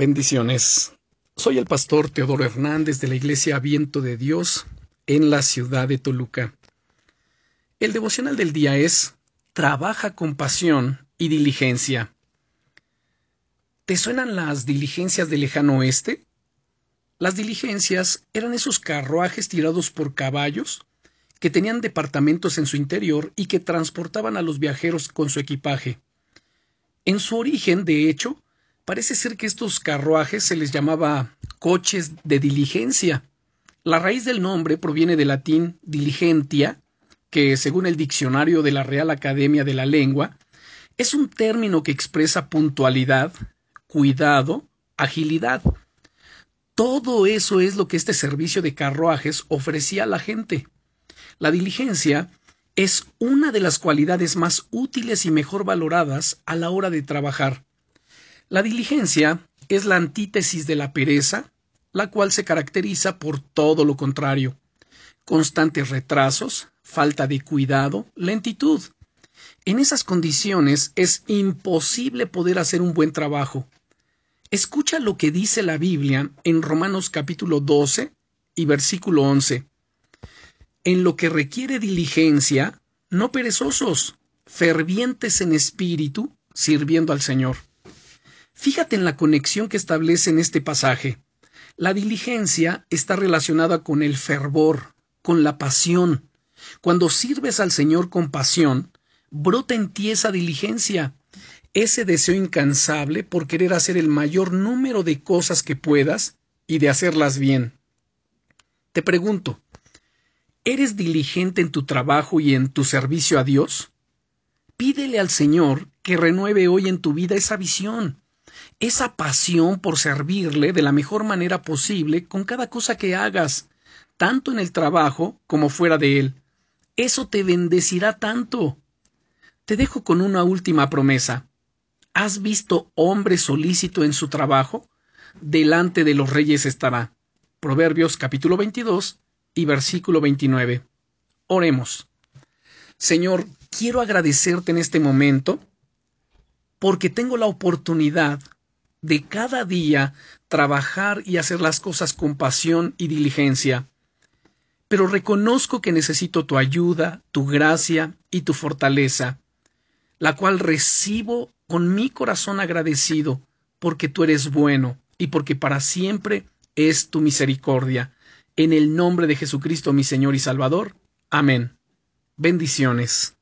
Bendiciones. Soy el pastor Teodoro Hernández de la Iglesia Viento de Dios en la ciudad de Toluca. El devocional del día es Trabaja con pasión y diligencia. ¿Te suenan las diligencias del lejano oeste? Las diligencias eran esos carruajes tirados por caballos que tenían departamentos en su interior y que transportaban a los viajeros con su equipaje. En su origen, de hecho, Parece ser que estos carruajes se les llamaba coches de diligencia. La raíz del nombre proviene del latín diligentia, que según el diccionario de la Real Academia de la Lengua, es un término que expresa puntualidad, cuidado, agilidad. Todo eso es lo que este servicio de carruajes ofrecía a la gente. La diligencia es una de las cualidades más útiles y mejor valoradas a la hora de trabajar. La diligencia es la antítesis de la pereza, la cual se caracteriza por todo lo contrario constantes retrasos, falta de cuidado, lentitud. En esas condiciones es imposible poder hacer un buen trabajo. Escucha lo que dice la Biblia en Romanos capítulo 12 y versículo 11. En lo que requiere diligencia, no perezosos, fervientes en espíritu, sirviendo al Señor. Fíjate en la conexión que establece en este pasaje. La diligencia está relacionada con el fervor, con la pasión. Cuando sirves al Señor con pasión, brota en ti esa diligencia, ese deseo incansable por querer hacer el mayor número de cosas que puedas y de hacerlas bien. Te pregunto, ¿eres diligente en tu trabajo y en tu servicio a Dios? Pídele al Señor que renueve hoy en tu vida esa visión, esa pasión por servirle de la mejor manera posible con cada cosa que hagas, tanto en el trabajo como fuera de él. Eso te bendecirá tanto. Te dejo con una última promesa. ¿Has visto hombre solícito en su trabajo? Delante de los reyes estará. Proverbios capítulo 22 y versículo 29. Oremos. Señor, quiero agradecerte en este momento porque tengo la oportunidad de cada día trabajar y hacer las cosas con pasión y diligencia. Pero reconozco que necesito tu ayuda, tu gracia y tu fortaleza, la cual recibo con mi corazón agradecido, porque tú eres bueno y porque para siempre es tu misericordia. En el nombre de Jesucristo mi Señor y Salvador. Amén. Bendiciones.